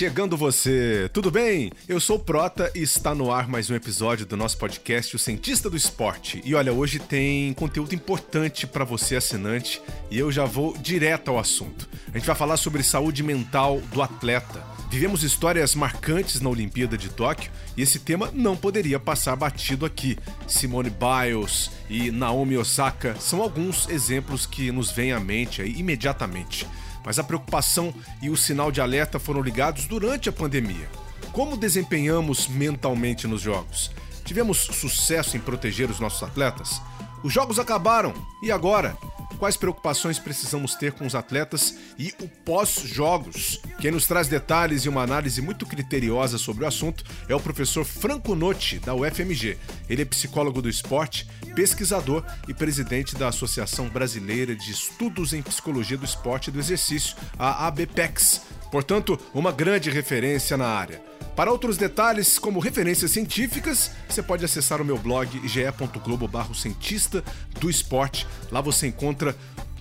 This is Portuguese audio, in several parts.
Chegando você, tudo bem? Eu sou o Prota e está no ar mais um episódio do nosso podcast O Cientista do Esporte. E olha, hoje tem conteúdo importante para você assinante e eu já vou direto ao assunto. A gente vai falar sobre saúde mental do atleta. Vivemos histórias marcantes na Olimpíada de Tóquio e esse tema não poderia passar batido aqui. Simone Biles e Naomi Osaka são alguns exemplos que nos vêm à mente aí imediatamente mas a preocupação e o sinal de alerta foram ligados durante a pandemia. Como desempenhamos mentalmente nos jogos? Tivemos sucesso em proteger os nossos atletas? Os jogos acabaram, e agora? Quais preocupações precisamos ter com os atletas e o pós-jogos. Quem nos traz detalhes e uma análise muito criteriosa sobre o assunto é o professor Franco Notti, da UFMG. Ele é psicólogo do esporte, pesquisador e presidente da Associação Brasileira de Estudos em Psicologia do Esporte e do Exercício, a ABPEX. Portanto, uma grande referência na área. Para outros detalhes, como referências científicas, você pode acessar o meu blog ge.globo cientista do esporte. Lá você encontra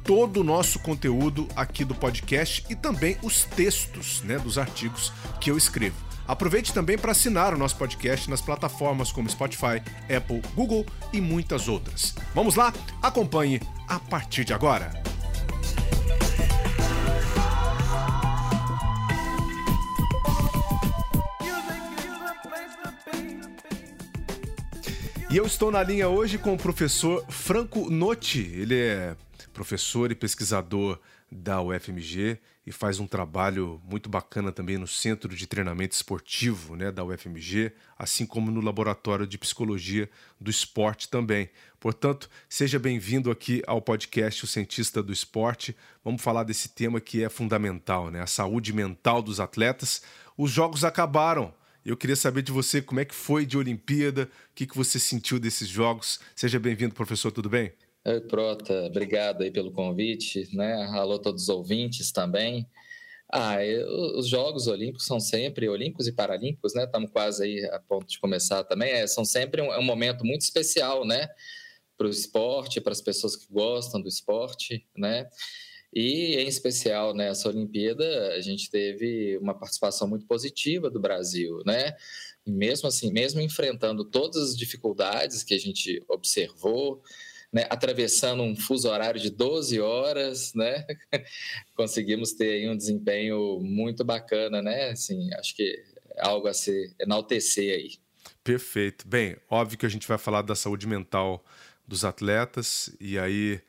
todo o nosso conteúdo aqui do podcast e também os textos né, dos artigos que eu escrevo. Aproveite também para assinar o nosso podcast nas plataformas como Spotify, Apple, Google e muitas outras. Vamos lá? Acompanhe a partir de agora. E eu estou na linha hoje com o professor Franco Notti. Ele é professor e pesquisador da UFMG e faz um trabalho muito bacana também no Centro de Treinamento Esportivo né, da UFMG, assim como no Laboratório de Psicologia do Esporte também. Portanto, seja bem-vindo aqui ao podcast O Cientista do Esporte. Vamos falar desse tema que é fundamental, né? a saúde mental dos atletas. Os jogos acabaram, eu queria saber de você como é que foi de Olimpíada, o que, que você sentiu desses jogos. Seja bem-vindo, professor, tudo bem? Oi, Prota, obrigado aí pelo convite, né? Alô todos os ouvintes também. Ah, eu, os Jogos Olímpicos são sempre, Olímpicos e Paralímpicos, né? Estamos quase aí a ponto de começar também. É, são sempre um, é um momento muito especial, né? Para o esporte, para as pessoas que gostam do esporte, né? E, em especial, nessa Olimpíada, a gente teve uma participação muito positiva do Brasil, né? E mesmo assim, mesmo enfrentando todas as dificuldades que a gente observou, né, atravessando um fuso horário de 12 horas, né, conseguimos ter um desempenho muito bacana, né, assim, acho que é algo a se enaltecer aí. Perfeito. Bem, óbvio que a gente vai falar da saúde mental dos atletas e aí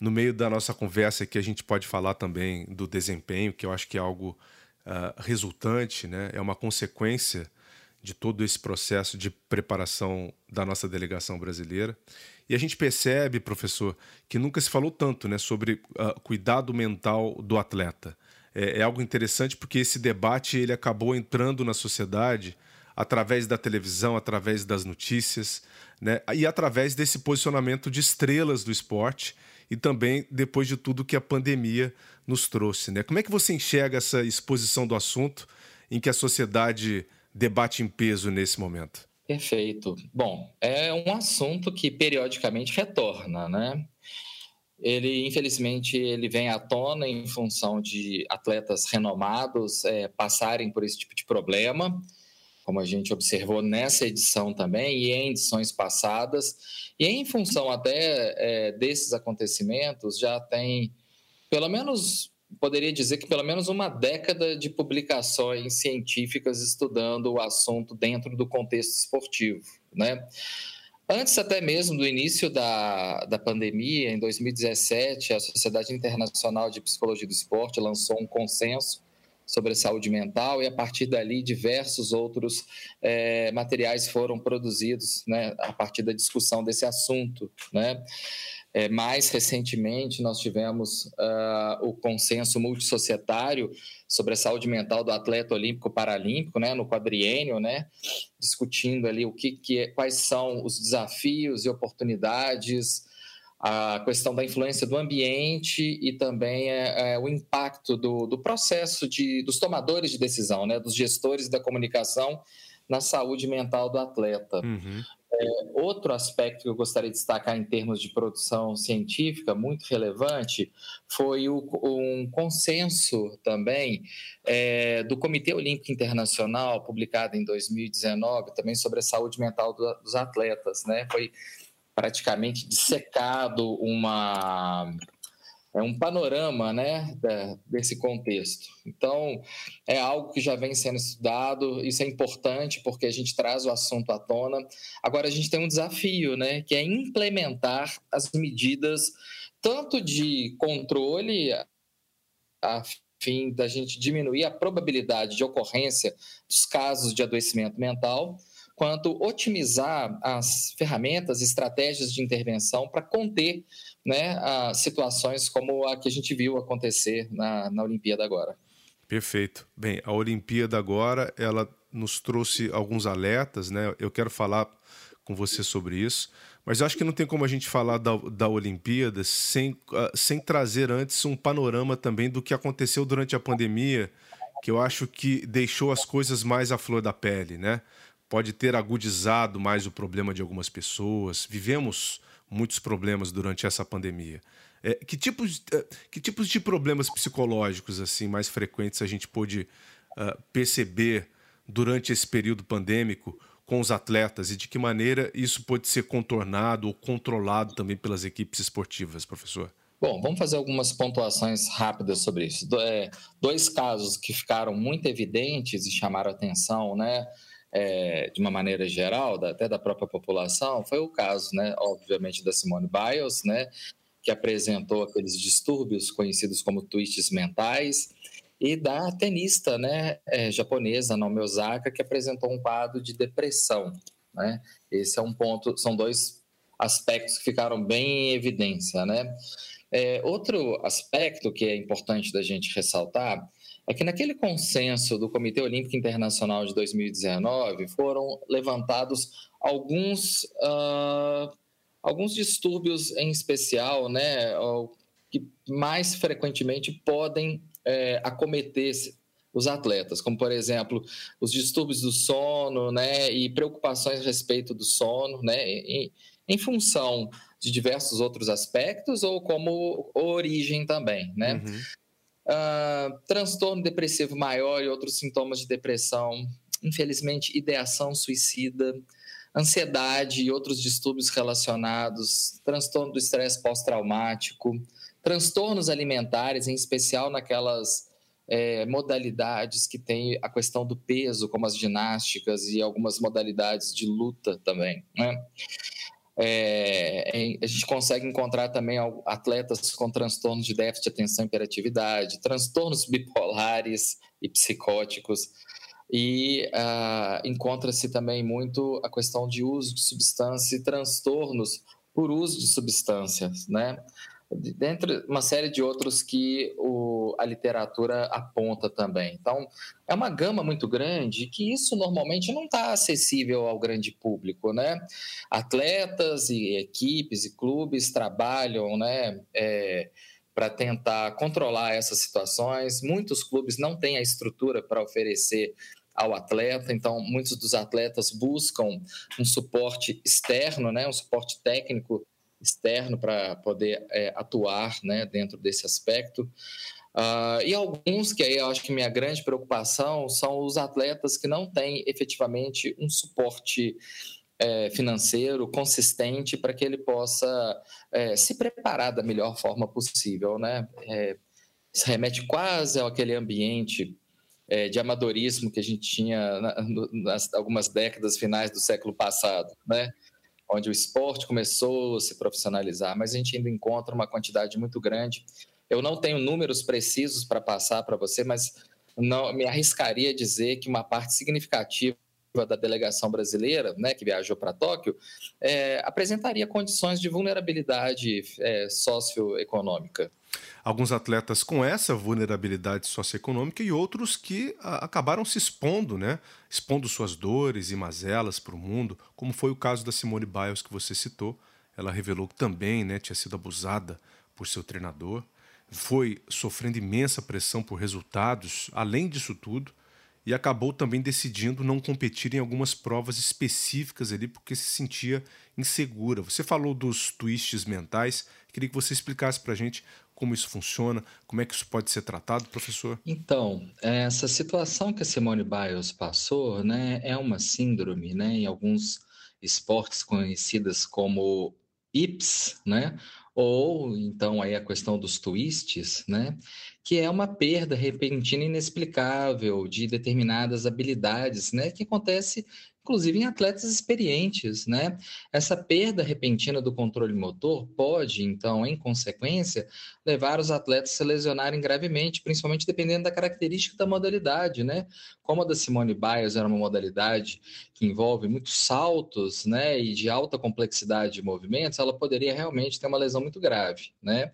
no meio da nossa conversa aqui, a gente pode falar também do desempenho, que eu acho que é algo uh, resultante, né? é uma consequência de todo esse processo de preparação da nossa delegação brasileira. E a gente percebe, professor, que nunca se falou tanto né, sobre uh, cuidado mental do atleta. É, é, algo interessante porque esse debate ele acabou entrando na sociedade através da televisão, através das notícias, né, e através desse posicionamento de estrelas do esporte e também depois de tudo que a pandemia nos trouxe. Né? Como é que você enxerga essa exposição do assunto em que a sociedade debate em peso nesse momento? Perfeito. Bom, é um assunto que periodicamente retorna, né? Ele, infelizmente, ele vem à tona em função de atletas renomados é, passarem por esse tipo de problema como a gente observou nessa edição também e em edições passadas. E em função até é, desses acontecimentos, já tem pelo menos, poderia dizer que pelo menos uma década de publicações científicas estudando o assunto dentro do contexto esportivo, né? Antes até mesmo do início da, da pandemia, em 2017, a Sociedade Internacional de Psicologia do Esporte lançou um consenso sobre a saúde mental e a partir dali diversos outros é, materiais foram produzidos né, a partir da discussão desse assunto. Né? É, mais recentemente, nós tivemos uh, o consenso multissocietário sobre a saúde mental do atleta olímpico paralímpico, né, no quadriênio, né, discutindo ali o que, que é, quais são os desafios e oportunidades, a questão da influência do ambiente e também é, é, o impacto do, do processo de, dos tomadores de decisão, né, dos gestores da comunicação na saúde mental do atleta. Uhum. É, outro aspecto que eu gostaria de destacar em termos de produção científica, muito relevante, foi o, um consenso também é, do Comitê Olímpico Internacional, publicado em 2019, também sobre a saúde mental do, dos atletas. Né? Foi praticamente dissecado uma é um panorama né, desse contexto. Então, é algo que já vem sendo estudado, isso é importante porque a gente traz o assunto à tona. Agora, a gente tem um desafio, né, que é implementar as medidas tanto de controle, a fim da gente diminuir a probabilidade de ocorrência dos casos de adoecimento mental, quanto otimizar as ferramentas, estratégias de intervenção para conter né, situações como a que a gente viu acontecer na, na Olimpíada agora. Perfeito. Bem, a Olimpíada agora, ela nos trouxe alguns alertas, né? Eu quero falar com você sobre isso, mas acho que não tem como a gente falar da, da Olimpíada sem, uh, sem trazer antes um panorama também do que aconteceu durante a pandemia, que eu acho que deixou as coisas mais à flor da pele, né? Pode ter agudizado mais o problema de algumas pessoas. Vivemos muitos problemas durante essa pandemia. É, que, tipos, é, que tipos de problemas psicológicos assim mais frequentes a gente pôde uh, perceber durante esse período pandêmico com os atletas e de que maneira isso pode ser contornado ou controlado também pelas equipes esportivas, professor? Bom, vamos fazer algumas pontuações rápidas sobre isso. É, dois casos que ficaram muito evidentes e chamaram atenção, né? É, de uma maneira geral, da, até da própria população, foi o caso, né, obviamente, da Simone Biles, né, que apresentou aqueles distúrbios conhecidos como twists mentais, e da tenista né, é, japonesa Naomi Osaka, que apresentou um quadro de depressão. Né? Esse é um ponto, são dois aspectos que ficaram bem em evidência. Né? É, outro aspecto que é importante da gente ressaltar é que naquele consenso do Comitê Olímpico Internacional de 2019 foram levantados alguns, uh, alguns distúrbios em especial, né, que mais frequentemente podem é, acometer os atletas, como por exemplo os distúrbios do sono, né, e preocupações a respeito do sono, né, em, em função de diversos outros aspectos ou como origem também, né. Uhum. Uh, transtorno depressivo maior e outros sintomas de depressão, infelizmente, ideação suicida, ansiedade e outros distúrbios relacionados, transtorno do estresse pós-traumático, transtornos alimentares, em especial naquelas é, modalidades que tem a questão do peso, como as ginásticas e algumas modalidades de luta também. Né? É, a gente consegue encontrar também atletas com transtornos de déficit de atenção e hiperatividade, transtornos bipolares e psicóticos, e uh, encontra-se também muito a questão de uso de substância e transtornos por uso de substâncias, né? Dentre uma série de outros que o, a literatura aponta também. Então, é uma gama muito grande que isso normalmente não está acessível ao grande público, né? Atletas e equipes e clubes trabalham, né? É, para tentar controlar essas situações. Muitos clubes não têm a estrutura para oferecer ao atleta, então muitos dos atletas buscam um suporte externo, né, um suporte técnico externo para poder é, atuar né, dentro desse aspecto. Uh, e alguns que aí eu acho que minha grande preocupação são os atletas que não têm efetivamente um suporte é, financeiro consistente para que ele possa é, se preparar da melhor forma possível, né? É, isso remete quase àquele ambiente é, de amadorismo que a gente tinha na, nas algumas décadas finais do século passado, né? Onde o esporte começou a se profissionalizar, mas a gente ainda encontra uma quantidade muito grande. Eu não tenho números precisos para passar para você, mas não me arriscaria a dizer que uma parte significativa da delegação brasileira, né, que viajou para Tóquio, é, apresentaria condições de vulnerabilidade é, socioeconômica. Alguns atletas com essa vulnerabilidade socioeconômica e outros que a, acabaram se expondo, né? Expondo suas dores e mazelas para o mundo, como foi o caso da Simone Biles que você citou. Ela revelou que também né, tinha sido abusada por seu treinador, foi sofrendo imensa pressão por resultados, além disso tudo, e acabou também decidindo não competir em algumas provas específicas ali porque se sentia insegura. Você falou dos twists mentais, queria que você explicasse para a gente como isso funciona, como é que isso pode ser tratado, professor? Então, essa situação que a Simone Biles passou, né, é uma síndrome, né, em alguns esportes conhecidas como IPS, né, ou então aí a questão dos twists, né? Que é uma perda repentina inexplicável de determinadas habilidades, né? Que acontece inclusive em atletas experientes, né? Essa perda repentina do controle motor pode, então, em consequência, levar os atletas a se lesionarem gravemente, principalmente dependendo da característica da modalidade, né? Como a da Simone Biles era uma modalidade que envolve muitos saltos, né, e de alta complexidade de movimentos, ela poderia realmente ter uma lesão muito grave, né?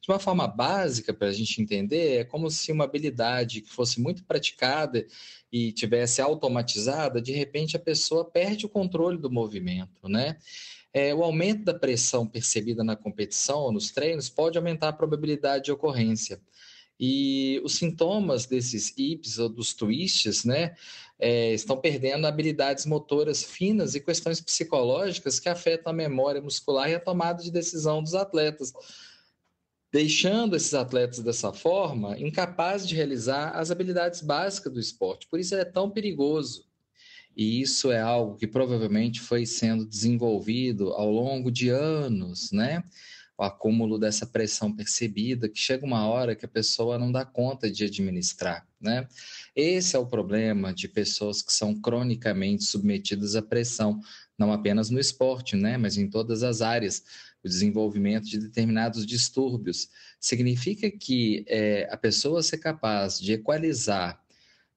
De uma forma básica para a gente entender, é como se uma habilidade que fosse muito praticada e tivesse automatizada, de repente a pessoa perde o controle do movimento, né? É, o aumento da pressão percebida na competição ou nos treinos pode aumentar a probabilidade de ocorrência. E os sintomas desses hips ou dos twists, né, é, estão perdendo habilidades motoras finas e questões psicológicas que afetam a memória muscular e a tomada de decisão dos atletas deixando esses atletas dessa forma incapazes de realizar as habilidades básicas do esporte. Por isso é tão perigoso. E isso é algo que provavelmente foi sendo desenvolvido ao longo de anos, né? O acúmulo dessa pressão percebida, que chega uma hora que a pessoa não dá conta de administrar, né? Esse é o problema de pessoas que são cronicamente submetidas à pressão, não apenas no esporte, né? Mas em todas as áreas o desenvolvimento de determinados distúrbios. Significa que é, a pessoa ser capaz de equalizar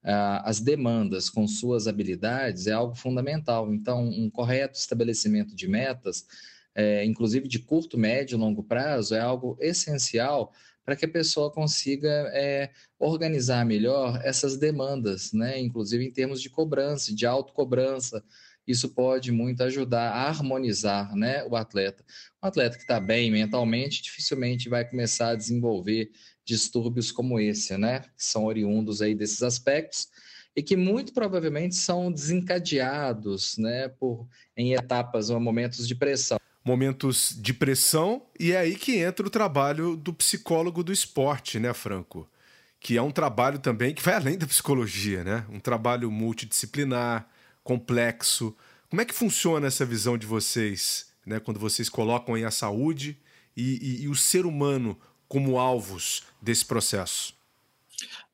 as demandas com suas habilidades é algo fundamental. Então, um correto estabelecimento de metas, é, inclusive de curto, médio e longo prazo, é algo essencial para que a pessoa consiga é, organizar melhor essas demandas, né? inclusive em termos de cobrança, de autocobrança, isso pode muito ajudar a harmonizar né, o atleta. Um atleta que está bem mentalmente dificilmente vai começar a desenvolver distúrbios como esse, né? Que são oriundos aí desses aspectos e que muito provavelmente são desencadeados, né, por em etapas ou momentos de pressão. Momentos de pressão e é aí que entra o trabalho do psicólogo do esporte, né, Franco? Que é um trabalho também que vai além da psicologia, né? Um trabalho multidisciplinar, complexo. Como é que funciona essa visão de vocês, né, quando vocês colocam aí a saúde e, e, e o ser humano como alvos desse processo?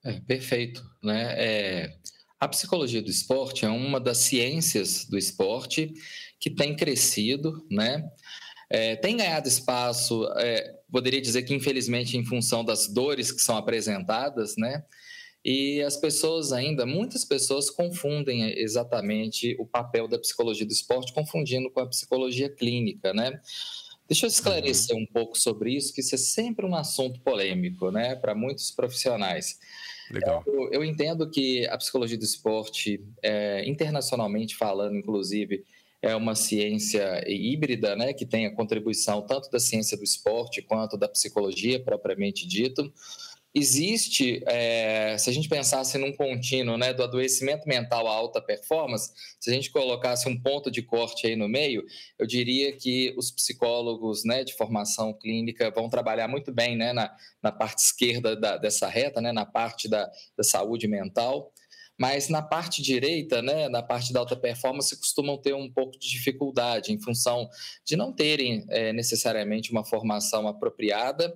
É, perfeito. Né? É, a psicologia do esporte é uma das ciências do esporte que tem crescido, né? É, tem ganhado espaço, é, poderia dizer que infelizmente em função das dores que são apresentadas, né? E as pessoas ainda, muitas pessoas confundem exatamente o papel da psicologia do esporte, confundindo com a psicologia clínica, né? Deixa eu esclarecer uhum. um pouco sobre isso, que isso é sempre um assunto polêmico, né, para muitos profissionais. Legal. Eu, eu, entendo que a psicologia do esporte, é, internacionalmente falando, inclusive, é uma ciência híbrida, né, que tem a contribuição tanto da ciência do esporte quanto da psicologia propriamente dito. Existe, é, se a gente pensasse num contínuo né, do adoecimento mental à alta performance, se a gente colocasse um ponto de corte aí no meio, eu diria que os psicólogos né, de formação clínica vão trabalhar muito bem né, na, na parte esquerda da, dessa reta, né, na parte da, da saúde mental, mas na parte direita, né, na parte da alta performance, costumam ter um pouco de dificuldade em função de não terem é, necessariamente uma formação apropriada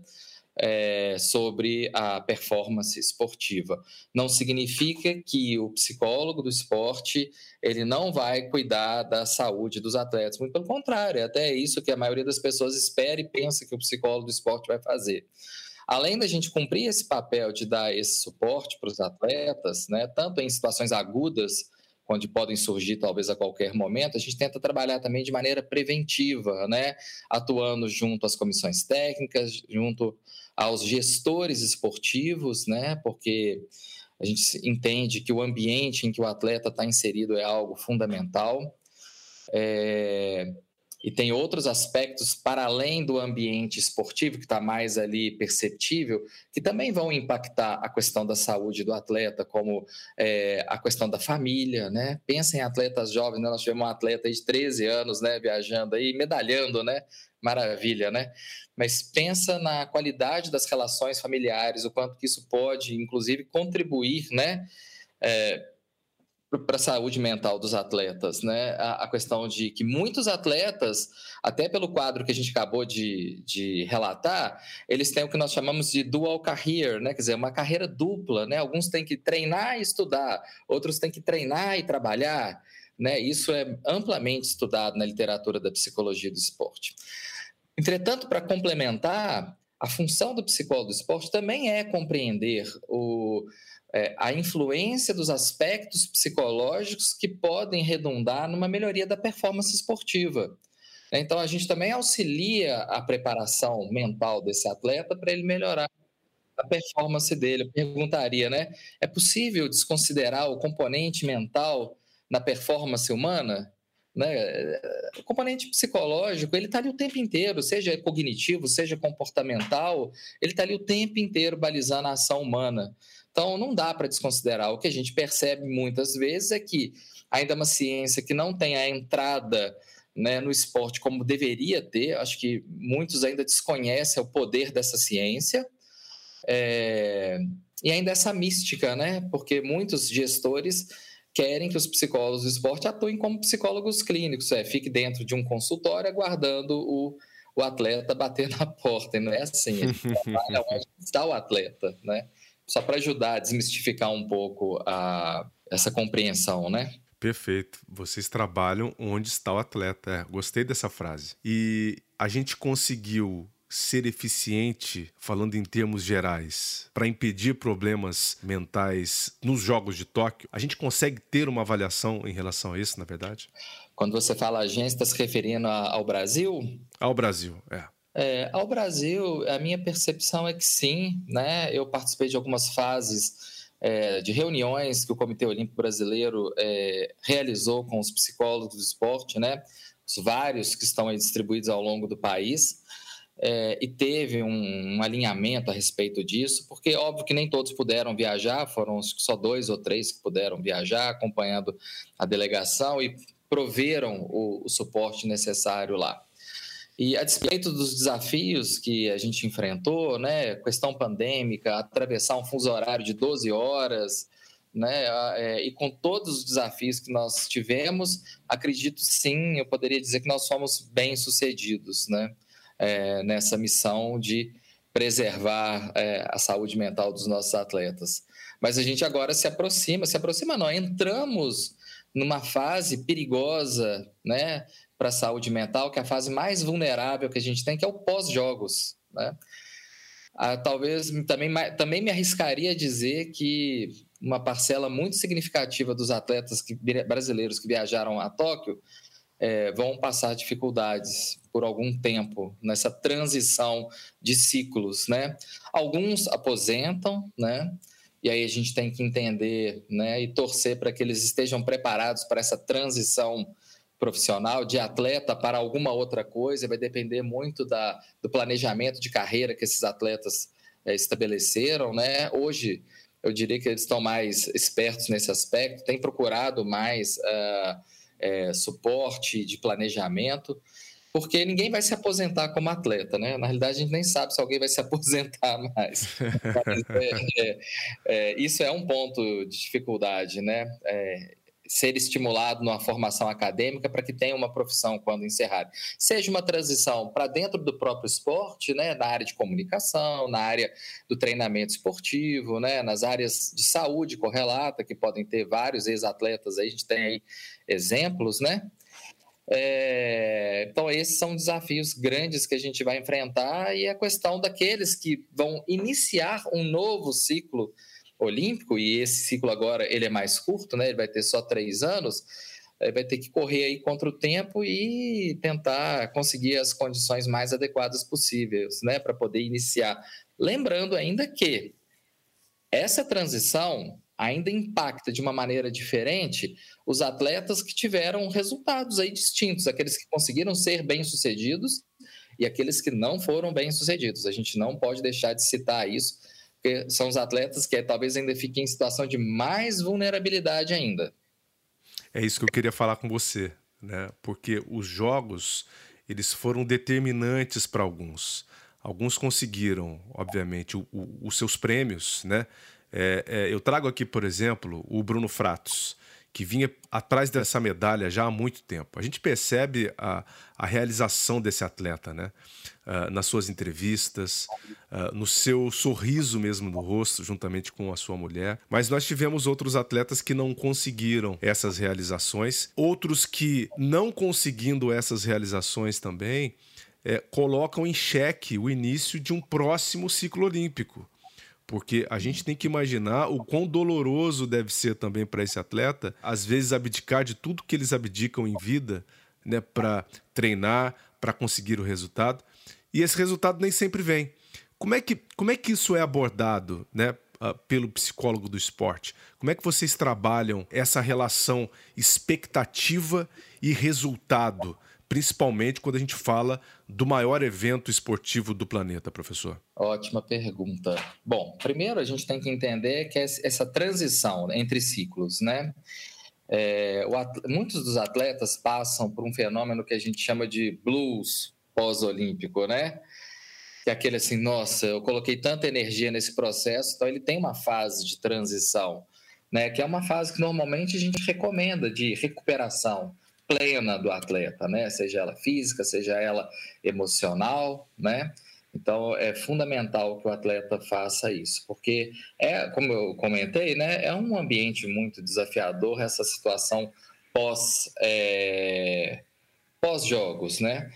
é, sobre a performance esportiva. Não significa que o psicólogo do esporte ele não vai cuidar da saúde dos atletas. Muito pelo contrário, é até isso que a maioria das pessoas espera e pensa que o psicólogo do esporte vai fazer. Além da gente cumprir esse papel de dar esse suporte para os atletas, né, tanto em situações agudas onde podem surgir talvez a qualquer momento, a gente tenta trabalhar também de maneira preventiva, né? atuando junto às comissões técnicas, junto aos gestores esportivos, né? porque a gente entende que o ambiente em que o atleta está inserido é algo fundamental. É, e tem outros aspectos para além do ambiente esportivo, que está mais ali perceptível, que também vão impactar a questão da saúde do atleta, como é, a questão da família, né? Pensa em atletas jovens, né? nós tivemos um atleta de 13 anos, né, viajando aí, medalhando, né? Maravilha, né? Mas pensa na qualidade das relações familiares, o quanto que isso pode, inclusive, contribuir, né? É, para a saúde mental dos atletas, né? A, a, questão de que muitos atletas, até pelo quadro que a gente acabou de, de relatar, eles têm o que nós chamamos de dual career, né? Quer dizer, uma carreira dupla, né? Alguns têm que treinar e estudar, outros têm que treinar e trabalhar, né? Isso é amplamente estudado na literatura da psicologia do esporte. Entretanto, para complementar, a função do psicólogo do esporte também é compreender o é, a influência dos aspectos psicológicos que podem redundar numa melhoria da performance esportiva. Então, a gente também auxilia a preparação mental desse atleta para ele melhorar a performance dele. Eu perguntaria, né? É possível desconsiderar o componente mental na performance humana? Né? O componente psicológico, ele está ali o tempo inteiro, seja cognitivo, seja comportamental, ele está ali o tempo inteiro balizando a ação humana. Então, não dá para desconsiderar. O que a gente percebe muitas vezes é que ainda é uma ciência que não tem a entrada né, no esporte como deveria ter. Acho que muitos ainda desconhecem o poder dessa ciência. É... E ainda essa mística, né? Porque muitos gestores querem que os psicólogos do esporte atuem como psicólogos clínicos, é, fique dentro de um consultório aguardando o, o atleta bater na porta. E não é assim, ele trabalha onde está o atleta, né? Só para ajudar a desmistificar um pouco a, essa compreensão, né? Perfeito. Vocês trabalham onde está o atleta. É, gostei dessa frase. E a gente conseguiu ser eficiente, falando em termos gerais, para impedir problemas mentais nos Jogos de Tóquio? A gente consegue ter uma avaliação em relação a isso, na verdade? Quando você fala agência, está se referindo ao Brasil? Ao Brasil, é. É, ao Brasil, a minha percepção é que sim, né? Eu participei de algumas fases é, de reuniões que o Comitê Olímpico Brasileiro é, realizou com os psicólogos do esporte, né? Os vários que estão distribuídos ao longo do país. É, e teve um, um, alinhamento a respeito disso, porque óbvio que nem todos puderam viajar, foram só dois ou três que puderam viajar, acompanhando a delegação e proveram o, o suporte necessário lá. E a despeito dos desafios que a gente enfrentou, né, questão pandêmica, atravessar um fuso horário de 12 horas, né, é, e com todos os desafios que nós tivemos, acredito sim, eu poderia dizer que nós fomos bem sucedidos, né, é, nessa missão de preservar é, a saúde mental dos nossos atletas. Mas a gente agora se aproxima, se aproxima não, entramos numa fase perigosa, né, para a saúde mental, que é a fase mais vulnerável que a gente tem, que é o pós-jogos. Né? Ah, talvez também, também me arriscaria a dizer que uma parcela muito significativa dos atletas que, brasileiros que viajaram a Tóquio é, vão passar dificuldades por algum tempo nessa transição de ciclos, né? Alguns aposentam, né? E aí a gente tem que entender, né? E torcer para que eles estejam preparados para essa transição profissional, de atleta para alguma outra coisa, vai depender muito da, do planejamento de carreira que esses atletas é, estabeleceram, né? Hoje, eu diria que eles estão mais espertos nesse aspecto, têm procurado mais uh, é, suporte de planejamento, porque ninguém vai se aposentar como atleta, né? Na realidade, a gente nem sabe se alguém vai se aposentar mais. Mas, é, isso é um ponto de dificuldade, né? Ser estimulado numa formação acadêmica para que tenha uma profissão quando encerrar. Seja uma transição para dentro do próprio esporte, né, na área de comunicação, na área do treinamento esportivo, né, nas áreas de saúde correlata, que podem ter vários ex-atletas, aí a gente tem aí exemplos, né? É, então, esses são desafios grandes que a gente vai enfrentar e a questão daqueles que vão iniciar um novo ciclo olímpico, e esse ciclo agora ele é mais curto, né? ele vai ter só três anos, vai ter que correr aí contra o tempo e tentar conseguir as condições mais adequadas possíveis, né, para poder iniciar. Lembrando ainda que essa transição ainda impacta de uma maneira diferente os atletas que tiveram resultados aí distintos, aqueles que conseguiram ser bem-sucedidos e aqueles que não foram bem-sucedidos. A gente não pode deixar de citar isso, são os atletas que talvez ainda fiquem em situação de mais vulnerabilidade ainda. É isso que eu queria falar com você, né? Porque os jogos, eles foram determinantes para alguns. Alguns conseguiram, obviamente, o, o, os seus prêmios, né? É, é, eu trago aqui, por exemplo, o Bruno Fratos, que vinha atrás dessa medalha já há muito tempo. A gente percebe a, a realização desse atleta, né? Uh, nas suas entrevistas, uh, no seu sorriso mesmo no rosto, juntamente com a sua mulher. Mas nós tivemos outros atletas que não conseguiram essas realizações, outros que, não conseguindo essas realizações também, é, colocam em xeque o início de um próximo ciclo olímpico. Porque a gente tem que imaginar o quão doloroso deve ser também para esse atleta, às vezes abdicar de tudo que eles abdicam em vida, né, para treinar, para conseguir o resultado. E esse resultado nem sempre vem. Como é que, como é que isso é abordado, né, pelo psicólogo do esporte? Como é que vocês trabalham essa relação expectativa e resultado? Principalmente quando a gente fala do maior evento esportivo do planeta, professor? Ótima pergunta. Bom, primeiro a gente tem que entender que essa transição entre ciclos, né? É, o, muitos dos atletas passam por um fenômeno que a gente chama de blues pós-olímpico, né? Que é aquele assim, nossa, eu coloquei tanta energia nesse processo, então ele tem uma fase de transição, né? Que é uma fase que normalmente a gente recomenda de recuperação plena do atleta, né? Seja ela física, seja ela emocional, né? Então é fundamental que o atleta faça isso, porque é, como eu comentei, né? É um ambiente muito desafiador essa situação pós é, pós jogos, né?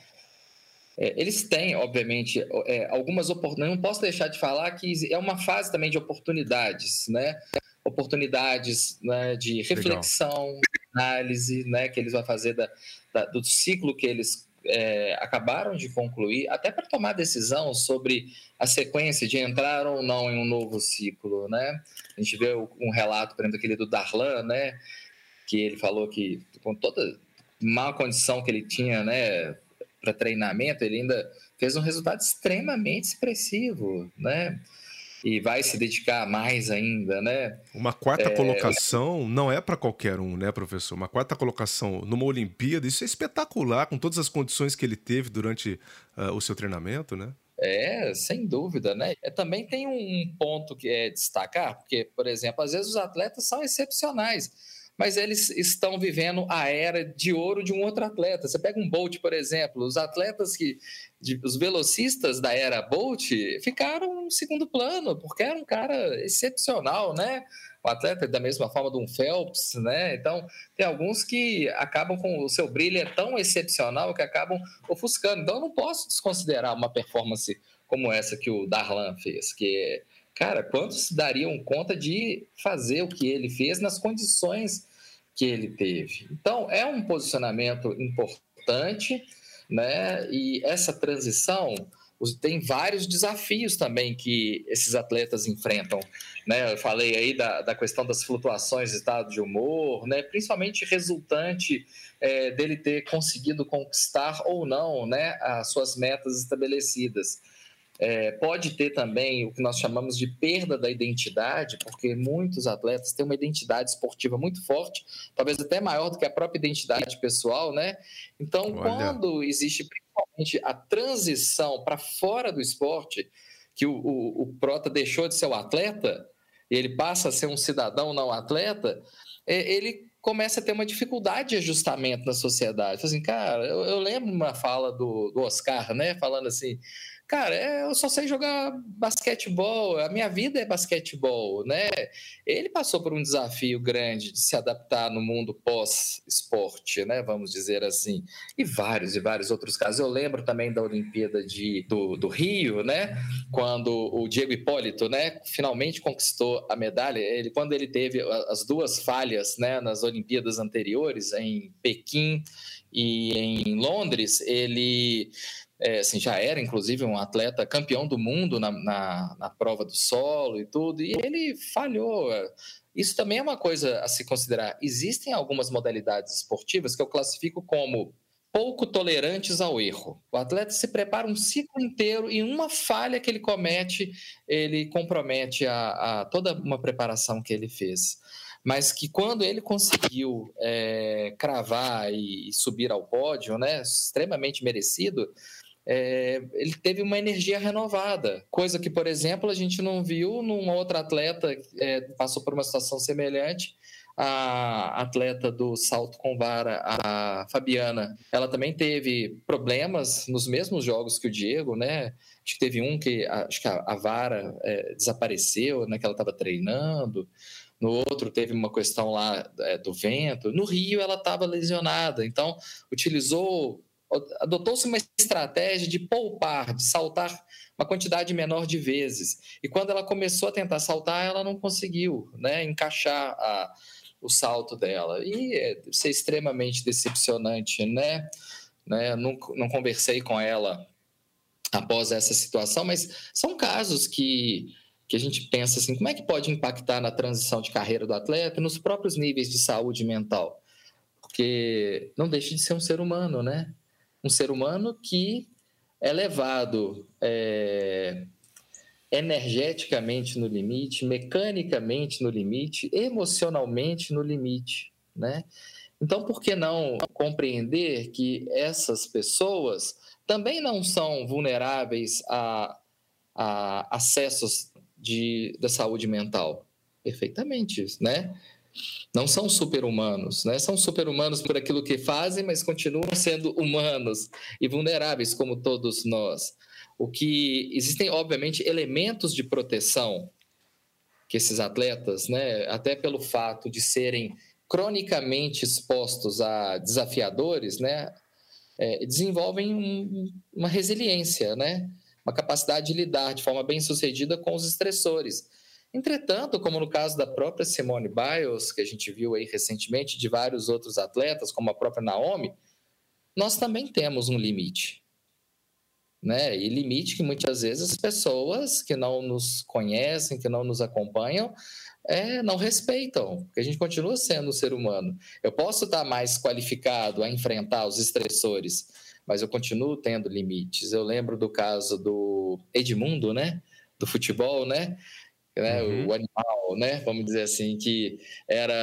É, eles têm, obviamente, é, algumas oportunidades. Não posso deixar de falar que é uma fase também de oportunidades, né? Oportunidades né, de reflexão, Legal análise né, que eles vão fazer da, da, do ciclo que eles é, acabaram de concluir, até para tomar decisão sobre a sequência de entrar ou não em um novo ciclo. Né? A gente vê um relato, por exemplo, aquele do Darlan, né, que ele falou que com toda má condição que ele tinha né, para treinamento, ele ainda fez um resultado extremamente expressivo. Né? E vai se dedicar mais ainda, né? Uma quarta é... colocação não é para qualquer um, né, professor? Uma quarta colocação numa Olimpíada, isso é espetacular, com todas as condições que ele teve durante uh, o seu treinamento, né? É, sem dúvida, né? É, também tem um ponto que é destacar, porque, por exemplo, às vezes os atletas são excepcionais mas eles estão vivendo a era de ouro de um outro atleta. Você pega um Bolt, por exemplo, os atletas que, de, os velocistas da era Bolt ficaram em segundo plano, porque era um cara excepcional, né? O atleta da mesma forma de um Phelps, né? Então, tem alguns que acabam com o seu brilho é tão excepcional que acabam ofuscando. Então, eu não posso desconsiderar uma performance como essa que o Darlan fez, que é cara, quantos dariam conta de fazer o que ele fez nas condições que ele teve? Então, é um posicionamento importante, né? E essa transição tem vários desafios também que esses atletas enfrentam. Né? Eu falei aí da, da questão das flutuações de estado de humor, né? principalmente resultante é, dele ter conseguido conquistar ou não né, as suas metas estabelecidas. É, pode ter também o que nós chamamos de perda da identidade, porque muitos atletas têm uma identidade esportiva muito forte, talvez até maior do que a própria identidade pessoal, né? Então, Olha. quando existe principalmente a transição para fora do esporte, que o, o, o, Prota deixou de ser o atleta, e ele passa a ser um cidadão não atleta, é, ele começa a ter uma dificuldade de ajustamento na sociedade. Assim, cara, eu, eu lembro uma fala do, do Oscar, né? Falando assim Cara, é, eu só sei jogar basquetebol, a minha vida é basquetebol, né? Ele passou por um desafio grande de se adaptar no mundo pós-esporte, né? Vamos dizer assim. E vários e vários outros casos. Eu lembro também da Olimpíada de, do, do Rio, né? Quando o Diego Hipólito, né? Finalmente conquistou a medalha. Ele, quando ele teve as duas falhas, né? Nas Olimpíadas anteriores, em Pequim e em Londres, ele é, assim, já era inclusive um atleta campeão do mundo na, na, na, prova do solo e tudo, e ele falhou. Isso também é uma coisa a se considerar. Existem algumas modalidades esportivas que eu classifico como pouco tolerantes ao erro. O atleta se prepara um ciclo inteiro e uma falha que ele comete, ele compromete a, a toda uma preparação que ele fez mas que quando ele conseguiu é, cravar e subir ao pódio, né, extremamente merecido, é, ele teve uma energia renovada, coisa que, por exemplo, a gente não viu numa outra atleta é, passou por uma situação semelhante. A atleta do salto com vara, a Fabiana, ela também teve problemas nos mesmos jogos que o Diego, né? Acho que teve um que acho que a, a vara é, desapareceu, né? Que ela estava treinando. No outro teve uma questão lá é, do vento. No Rio ela estava lesionada, então utilizou adotou-se uma estratégia de poupar, de saltar uma quantidade menor de vezes. E quando ela começou a tentar saltar, ela não conseguiu né, encaixar a, o salto dela. E é, isso é extremamente decepcionante, né? né? Não, não conversei com ela após essa situação, mas são casos que, que a gente pensa assim, como é que pode impactar na transição de carreira do atleta nos próprios níveis de saúde mental? Porque não deixa de ser um ser humano, né? Um ser humano que é levado é, energeticamente no limite, mecanicamente no limite, emocionalmente no limite, né? Então, por que não compreender que essas pessoas também não são vulneráveis a, a acessos de, da saúde mental? Perfeitamente, né? Não são super-humanos, né? São super-humanos por aquilo que fazem, mas continuam sendo humanos e vulneráveis como todos nós. O que existem, obviamente, elementos de proteção que esses atletas, né, até pelo fato de serem cronicamente expostos a desafiadores, né, é, desenvolvem um, uma resiliência, né, uma capacidade de lidar de forma bem sucedida com os estressores. Entretanto, como no caso da própria Simone Biles, que a gente viu aí recentemente, de vários outros atletas, como a própria Naomi, nós também temos um limite. Né? E limite que muitas vezes as pessoas que não nos conhecem, que não nos acompanham, é, não respeitam, porque a gente continua sendo um ser humano. Eu posso estar mais qualificado a enfrentar os estressores, mas eu continuo tendo limites. Eu lembro do caso do Edmundo, né? Do futebol, né? Né, uhum. o animal, né, vamos dizer assim, que era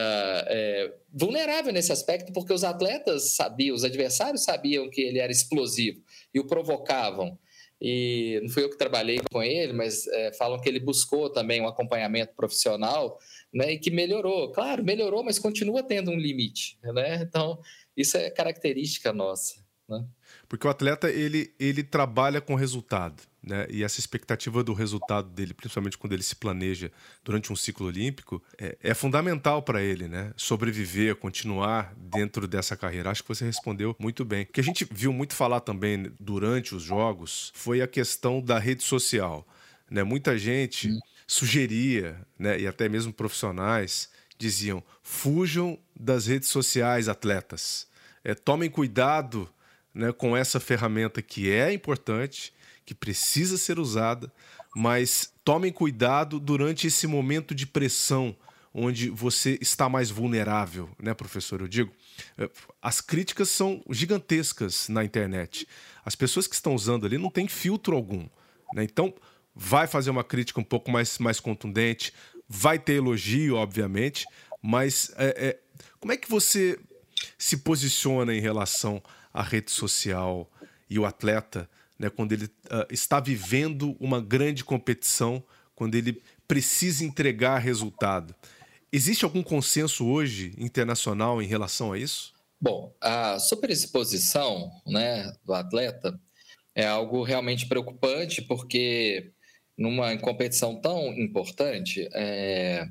é, vulnerável nesse aspecto, porque os atletas sabiam, os adversários sabiam que ele era explosivo e o provocavam. E não fui eu que trabalhei com ele, mas é, falam que ele buscou também um acompanhamento profissional, né, e que melhorou. Claro, melhorou, mas continua tendo um limite, né? Então, isso é característica nossa, né? Porque o atleta, ele, ele trabalha com resultado né? E essa expectativa do resultado dele, principalmente quando ele se planeja durante um ciclo olímpico, é, é fundamental para ele, né? Sobreviver, continuar dentro dessa carreira. Acho que você respondeu muito bem. O que a gente viu muito falar também durante os jogos foi a questão da rede social. Né? Muita gente hum. sugeria, né? e até mesmo profissionais, diziam: fujam das redes sociais, atletas. É, tomem cuidado né, com essa ferramenta que é importante que precisa ser usada, mas tomem cuidado durante esse momento de pressão onde você está mais vulnerável, né, professor? Eu digo, eh, as críticas são gigantescas na internet. As pessoas que estão usando ali não têm filtro algum, né? Então, vai fazer uma crítica um pouco mais, mais contundente, vai ter elogio, obviamente, mas é, é, como é que você se posiciona em relação à rede social e o atleta né, quando ele uh, está vivendo uma grande competição, quando ele precisa entregar resultado. Existe algum consenso hoje internacional em relação a isso? Bom, a superexposição né, do atleta É algo realmente preocupante, porque numa competição tão importante, é...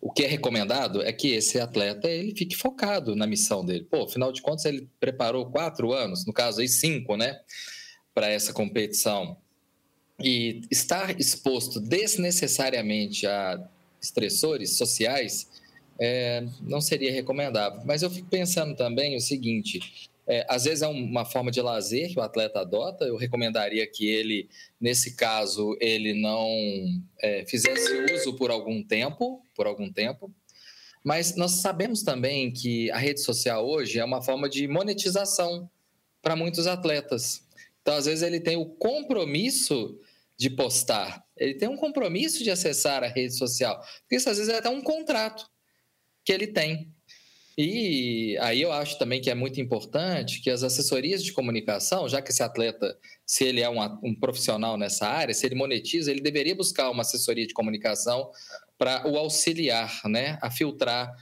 o que é recomendado é que esse atleta ele fique focado na missão dele. Pô, afinal de contas, ele preparou quatro anos, no caso aí cinco, né, para essa competição. E estar exposto desnecessariamente a estressores sociais é, não seria recomendável. Mas eu fico pensando também o seguinte: é, às vezes é uma forma de lazer que o atleta adota. Eu recomendaria que ele, nesse caso, ele não é, fizesse uso por algum tempo, por algum tempo. Mas nós sabemos também que a rede social hoje é uma forma de monetização para muitos atletas. Então, às vezes, ele tem o compromisso de postar, ele tem um compromisso de acessar a rede social. Porque isso, às vezes, é até um contrato que ele tem. E aí eu acho também que é muito importante que as assessorias de comunicação, já que esse atleta, se ele é um, um profissional nessa área, se ele monetiza, ele deveria buscar uma assessoria de comunicação para o auxiliar, né, a filtrar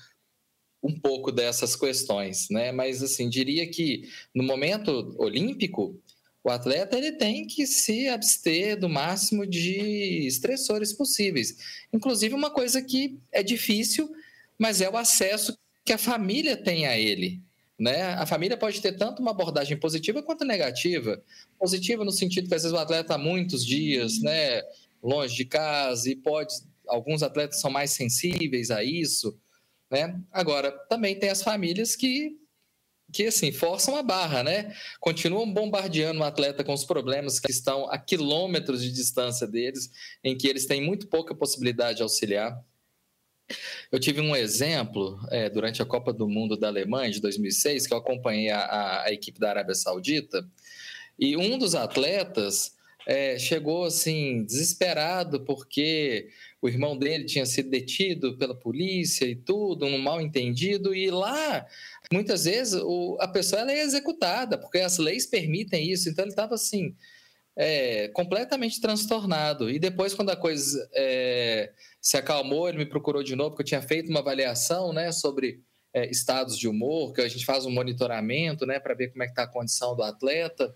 um pouco dessas questões, né? Mas assim, diria que no momento olímpico, o atleta ele tem que se abster do máximo de estressores possíveis. Inclusive uma coisa que é difícil, mas é o acesso que a família tem a ele. Né? A família pode ter tanto uma abordagem positiva quanto negativa. Positiva no sentido que às vezes o atleta está muitos dias né, longe de casa e pode. Alguns atletas são mais sensíveis a isso. Né? Agora, também tem as famílias que que assim forçam a barra, né? Continuam bombardeando o atleta com os problemas que estão a quilômetros de distância deles, em que eles têm muito pouca possibilidade de auxiliar. Eu tive um exemplo é, durante a Copa do Mundo da Alemanha de 2006, que eu acompanhei a, a, a equipe da Arábia Saudita, e um dos atletas é, chegou assim desesperado porque o irmão dele tinha sido detido pela polícia e tudo, um mal entendido, e lá muitas vezes o, a pessoa é executada porque as leis permitem isso, então ele estava assim é, completamente transtornado. E depois, quando a coisa é, se acalmou, ele me procurou de novo, porque eu tinha feito uma avaliação né, sobre é, estados de humor, que a gente faz um monitoramento né, para ver como é que está a condição do atleta,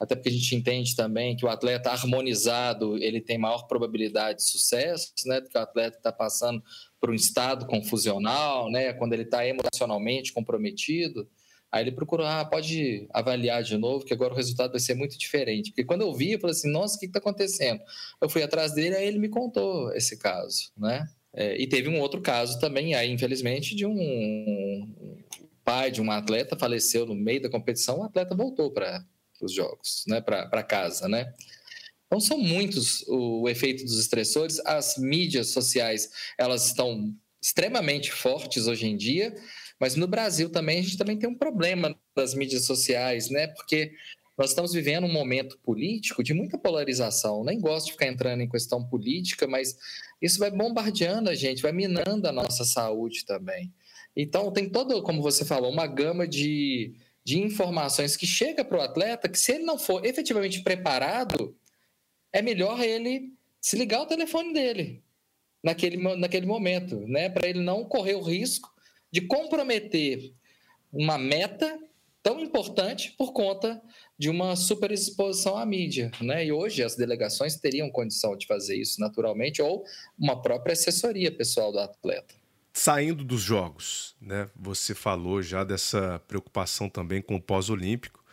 até porque a gente entende também que o atleta harmonizado ele tem maior probabilidade de sucesso, né, do que o atleta está passando por um estado confusional, né, quando ele está emocionalmente comprometido. Aí ele procurou, ah, pode avaliar de novo, que agora o resultado vai ser muito diferente. Porque quando eu vi, eu falei assim, nossa, o que está acontecendo? Eu fui atrás dele, aí ele me contou esse caso, né? É, e teve um outro caso também, aí, infelizmente, de um pai de um atleta faleceu no meio da competição, o atleta voltou para os jogos, né? Para casa, né? Então são muitos o, o efeito dos estressores. As mídias sociais, elas estão extremamente fortes hoje em dia, mas no Brasil também a gente também tem um problema das mídias sociais, né? Porque nós estamos vivendo um momento político de muita polarização. Nem gosto de ficar entrando em questão política, mas isso vai bombardeando a gente, vai minando a nossa saúde também. Então, tem todo, como você falou, uma gama de, de informações que chega para o atleta que, se ele não for efetivamente preparado, é melhor ele se ligar ao telefone dele naquele, naquele momento, né? Para ele não correr o risco de comprometer uma meta tão importante por conta de uma superexposição à mídia, né? E hoje as delegações teriam condição de fazer isso naturalmente ou uma própria assessoria pessoal do atleta. Saindo dos jogos, né? Você falou já dessa preocupação também com o pós-olímpico,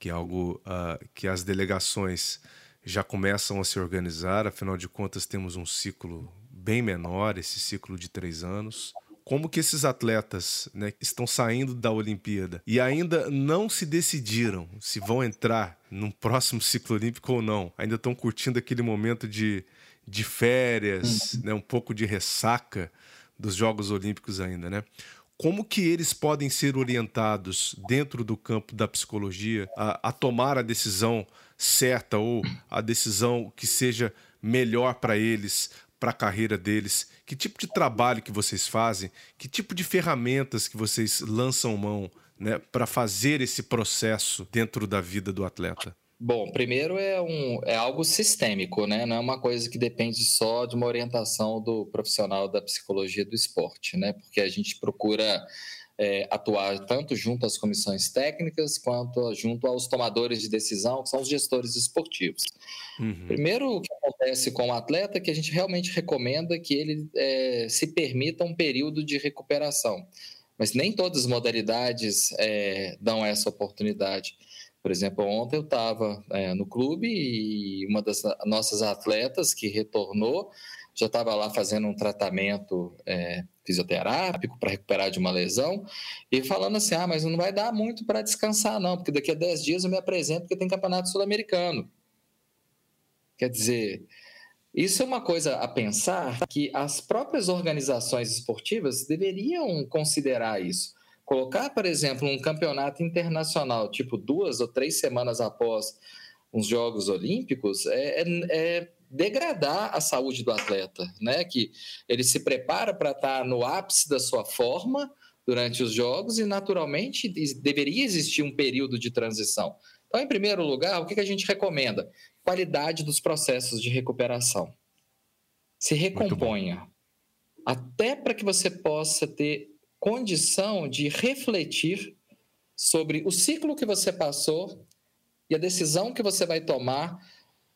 que é algo uh, que as delegações já começam a se organizar. Afinal de contas, temos um ciclo bem menor, esse ciclo de três anos como que esses atletas né, estão saindo da Olimpíada e ainda não se decidiram se vão entrar num próximo ciclo olímpico ou não, ainda estão curtindo aquele momento de, de férias, né, um pouco de ressaca dos Jogos Olímpicos ainda, né? Como que eles podem ser orientados dentro do campo da psicologia a, a tomar a decisão certa ou a decisão que seja melhor para eles, para a carreira deles? Que tipo de trabalho que vocês fazem? Que tipo de ferramentas que vocês lançam mão né, para fazer esse processo dentro da vida do atleta? Bom, primeiro é, um, é algo sistêmico, né? Não é uma coisa que depende só de uma orientação do profissional da psicologia do esporte, né? Porque a gente procura é, atuar tanto junto às comissões técnicas quanto junto aos tomadores de decisão, que são os gestores esportivos. Uhum. Primeiro, o que acontece com o atleta é que a gente realmente recomenda que ele é, se permita um período de recuperação, mas nem todas as modalidades é, dão essa oportunidade. Por exemplo, ontem eu estava é, no clube e uma das nossas atletas que retornou já estava lá fazendo um tratamento é, fisioterápico para recuperar de uma lesão e falando assim: ah, mas não vai dar muito para descansar, não, porque daqui a 10 dias eu me apresento porque tem campeonato sul-americano. Quer dizer, isso é uma coisa a pensar que as próprias organizações esportivas deveriam considerar isso. Colocar, por exemplo, um campeonato internacional, tipo duas ou três semanas após os Jogos Olímpicos, é, é, é degradar a saúde do atleta, né? Que ele se prepara para estar tá no ápice da sua forma durante os jogos e naturalmente deveria existir um período de transição. Então, em primeiro lugar, o que a gente recomenda? Qualidade dos processos de recuperação. Se recomponha. Até para que você possa ter condição de refletir sobre o ciclo que você passou e a decisão que você vai tomar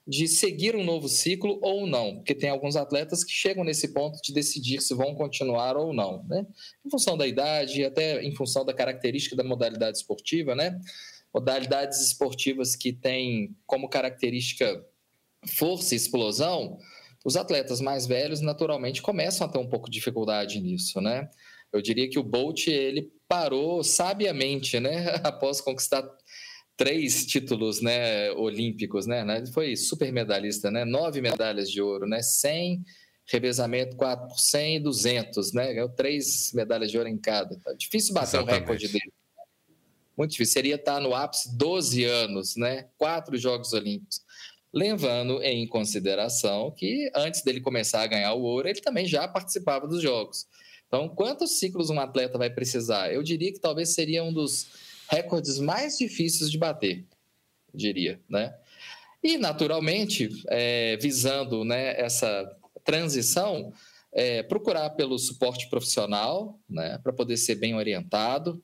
de seguir um novo ciclo ou não, porque tem alguns atletas que chegam nesse ponto de decidir se vão continuar ou não, né? Em função da idade, até em função da característica da modalidade esportiva, né? Modalidades esportivas que têm como característica força e explosão, os atletas mais velhos naturalmente começam a ter um pouco de dificuldade nisso, né? Eu diria que o Bolt ele parou sabiamente, né, após conquistar três títulos né, olímpicos, né? Foi super medalhista, né? Nove medalhas de ouro, né? 100, revezamento 4 por 100 e 200, né? Ganhou três medalhas de ouro em cada. Tá difícil bater Exatamente. o recorde dele. Muito difícil. Seria estar no ápice 12 anos, né? Quatro Jogos Olímpicos. Levando em consideração que antes dele começar a ganhar o ouro, ele também já participava dos Jogos. Então, quantos ciclos um atleta vai precisar? Eu diria que talvez seria um dos recordes mais difíceis de bater, diria, né? E, naturalmente, é, visando né, essa transição, é, procurar pelo suporte profissional, né, para poder ser bem orientado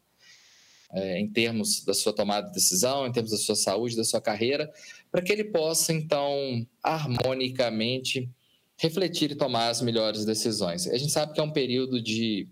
é, em termos da sua tomada de decisão, em termos da sua saúde, da sua carreira, para que ele possa, então, harmonicamente refletir e tomar as melhores decisões. A gente sabe que é um período de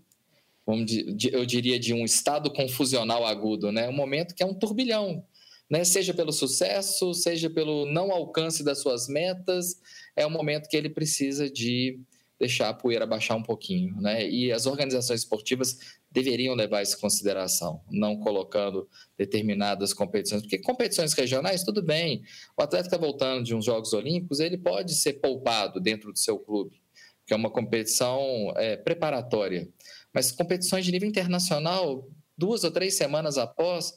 vamos eu diria, de um estado confusional agudo, né? Um momento que é um turbilhão, né? Seja pelo sucesso, seja pelo não alcance das suas metas, é um momento que ele precisa de deixar a poeira baixar um pouquinho, né? E as organizações esportivas deveriam levar isso em consideração, não colocando determinadas competições, porque competições regionais, tudo bem, o atleta está voltando de uns Jogos Olímpicos, ele pode ser poupado dentro do seu clube, que é uma competição é, preparatória. Mas competições de nível internacional, duas ou três semanas após,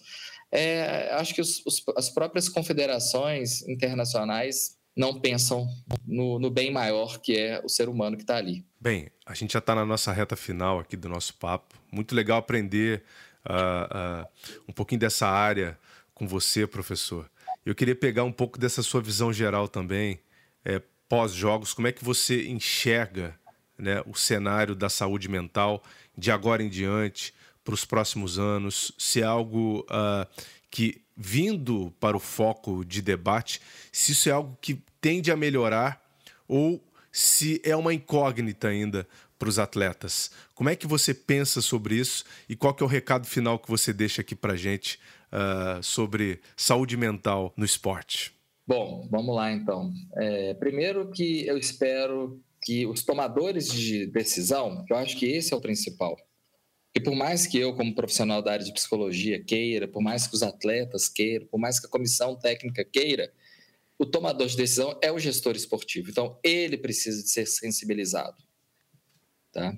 é, acho que os, os, as próprias confederações internacionais não pensam no, no, bem maior que é o ser humano que está ali. Bem, a gente já está na nossa reta final aqui do nosso papo. Muito legal aprender uh, uh, um pouquinho dessa área com você, professor. Eu queria pegar um pouco dessa sua visão geral também, é, pós-jogos, como é que você enxerga né, o cenário da saúde mental de agora em diante, para os próximos anos, se é algo uh, que, vindo para o foco de debate, se isso é algo que tende a melhorar ou se é uma incógnita ainda para os atletas. Como é que você pensa sobre isso e qual que é o recado final que você deixa aqui para gente uh, sobre saúde mental no esporte? Bom, vamos lá então. É, primeiro que eu espero que os tomadores de decisão, eu acho que esse é o principal. E por mais que eu, como profissional da área de psicologia, queira, por mais que os atletas queiram, por mais que a comissão técnica queira, o tomador de decisão é o gestor esportivo. Então, ele precisa de ser sensibilizado. Tá?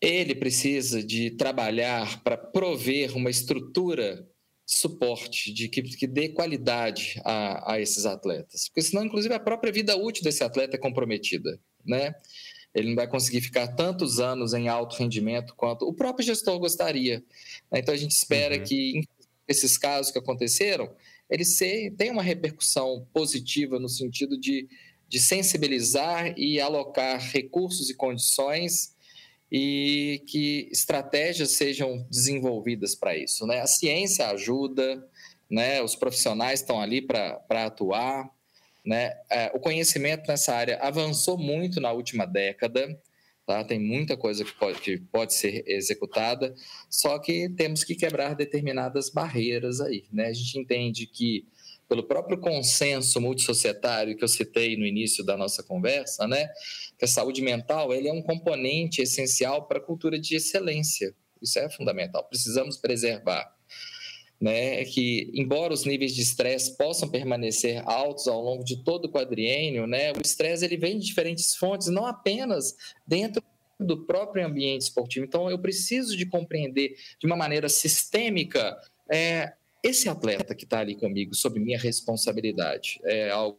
Ele precisa de trabalhar para prover uma estrutura suporte, de que, que dê qualidade a, a esses atletas. Porque senão, inclusive, a própria vida útil desse atleta é comprometida né? Ele não vai conseguir ficar tantos anos em alto rendimento quanto o próprio gestor gostaria. Né? Então a gente espera uhum. que esses casos que aconteceram, eles tenham uma repercussão positiva no sentido de, de sensibilizar e alocar recursos e condições e que estratégias sejam desenvolvidas para isso. Né? A ciência ajuda, né? os profissionais estão ali para atuar. Né? É, o conhecimento nessa área avançou muito na última década, tá? tem muita coisa que pode, que pode ser executada, só que temos que quebrar determinadas barreiras aí. Né? A gente entende que pelo próprio consenso multissocietário que eu citei no início da nossa conversa, né, que a saúde mental ele é um componente essencial para a cultura de excelência. Isso é fundamental. Precisamos preservar. Né, que embora os níveis de estresse possam permanecer altos ao longo de todo o quadriênio, né, o estresse ele vem de diferentes fontes, não apenas dentro do próprio ambiente esportivo. Então, eu preciso de compreender de uma maneira sistêmica é, esse atleta que está ali comigo, sob minha responsabilidade, é algo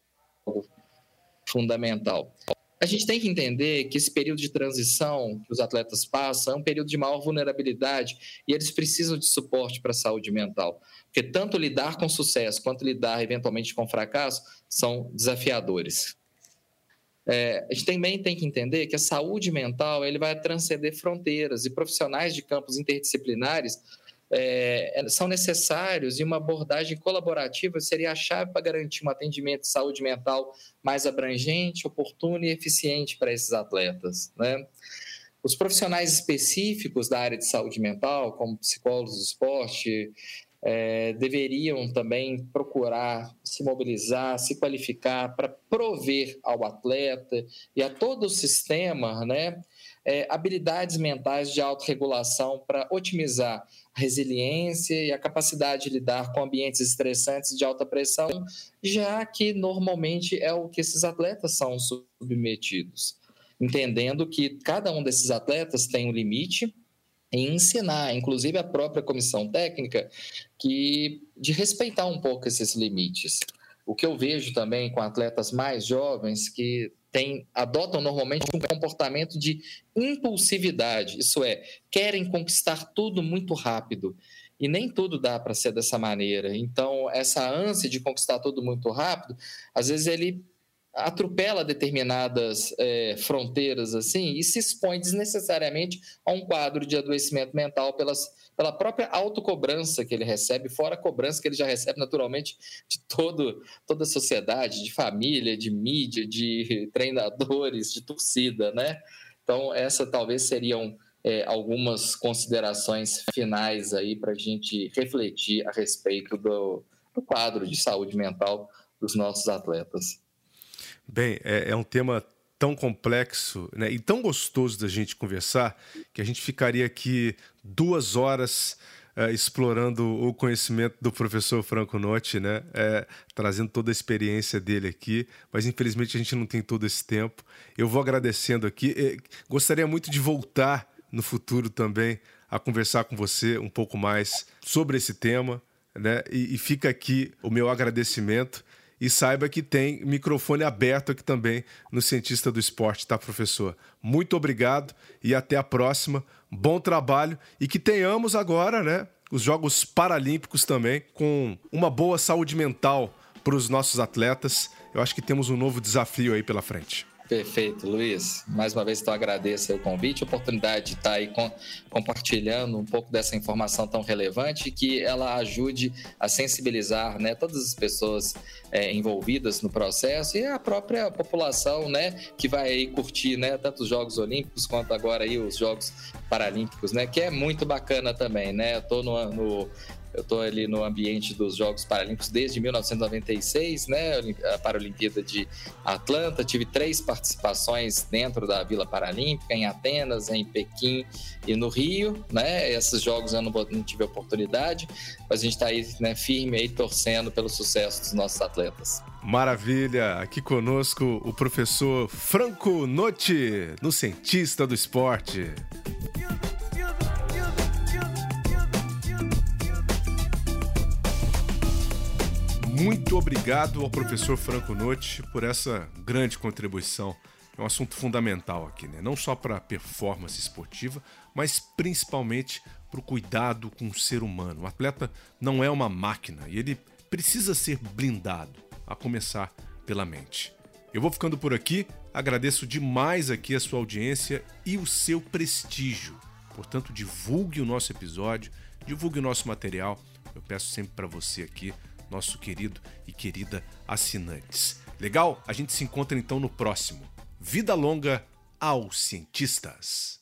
fundamental. A gente tem que entender que esse período de transição que os atletas passam é um período de maior vulnerabilidade e eles precisam de suporte para a saúde mental. Porque tanto lidar com sucesso quanto lidar eventualmente com fracasso são desafiadores. É, a gente também tem que entender que a saúde mental ele vai transcender fronteiras e profissionais de campos interdisciplinares é, são necessários e uma abordagem colaborativa seria a chave para garantir um atendimento de saúde mental mais abrangente, oportuno e eficiente para esses atletas. Né? Os profissionais específicos da área de saúde mental, como psicólogos do esporte, é, deveriam também procurar se mobilizar, se qualificar para prover ao atleta e a todo o sistema né, é, habilidades mentais de autorregulação para otimizar a resiliência e a capacidade de lidar com ambientes estressantes de alta pressão, já que normalmente é o que esses atletas são submetidos. Entendendo que cada um desses atletas tem um limite, e ensinar, inclusive a própria comissão técnica, que de respeitar um pouco esses limites. O que eu vejo também com atletas mais jovens que adotam normalmente um comportamento de impulsividade, isso é, querem conquistar tudo muito rápido. E nem tudo dá para ser dessa maneira. Então, essa ânsia de conquistar tudo muito rápido, às vezes ele atropela determinadas é, fronteiras assim e se expõe desnecessariamente a um quadro de adoecimento mental pelas, pela própria autocobrança que ele recebe, fora a cobrança que ele já recebe naturalmente de todo, toda a sociedade, de família, de mídia, de treinadores, de torcida, né? Então, essa talvez seriam é, algumas considerações finais aí para a gente refletir a respeito do, do quadro de saúde mental dos nossos atletas. Bem, é, é um tema tão complexo né, e tão gostoso da gente conversar que a gente ficaria aqui duas horas uh, explorando o conhecimento do professor Franco Notti, né, é, trazendo toda a experiência dele aqui, mas infelizmente a gente não tem todo esse tempo. Eu vou agradecendo aqui. E gostaria muito de voltar no futuro também a conversar com você um pouco mais sobre esse tema. Né? E, e fica aqui o meu agradecimento e saiba que tem microfone aberto aqui também no Cientista do Esporte, tá, professor? Muito obrigado e até a próxima. Bom trabalho e que tenhamos agora, né, os Jogos Paralímpicos também com uma boa saúde mental para os nossos atletas. Eu acho que temos um novo desafio aí pela frente. Perfeito, Luiz. Mais uma vez, então, agradeço o convite, a oportunidade de estar aí com, compartilhando um pouco dessa informação tão relevante que ela ajude a sensibilizar né, todas as pessoas é, envolvidas no processo e a própria população né, que vai aí curtir né, tanto os Jogos Olímpicos quanto agora aí os Jogos Paralímpicos, né, que é muito bacana também. Né? Estou no, no eu estou ali no ambiente dos Jogos Paralímpicos desde 1996, né? A Paralimpíada de Atlanta. Tive três participações dentro da Vila Paralímpica, em Atenas, em Pequim e no Rio, né? Esses jogos eu não, não tive oportunidade, mas a gente está aí né, firme aí torcendo pelo sucesso dos nossos atletas. Maravilha! Aqui conosco o professor Franco Notti, no Cientista do Esporte. Muito obrigado ao professor Franco Notti por essa grande contribuição. É um assunto fundamental aqui, né? Não só para a performance esportiva, mas principalmente para o cuidado com o ser humano. O atleta não é uma máquina e ele precisa ser blindado, a começar pela mente. Eu vou ficando por aqui, agradeço demais aqui a sua audiência e o seu prestígio. Portanto, divulgue o nosso episódio, divulgue o nosso material. Eu peço sempre para você aqui, nosso querido e querida assinantes. Legal? A gente se encontra então no próximo. Vida longa aos cientistas.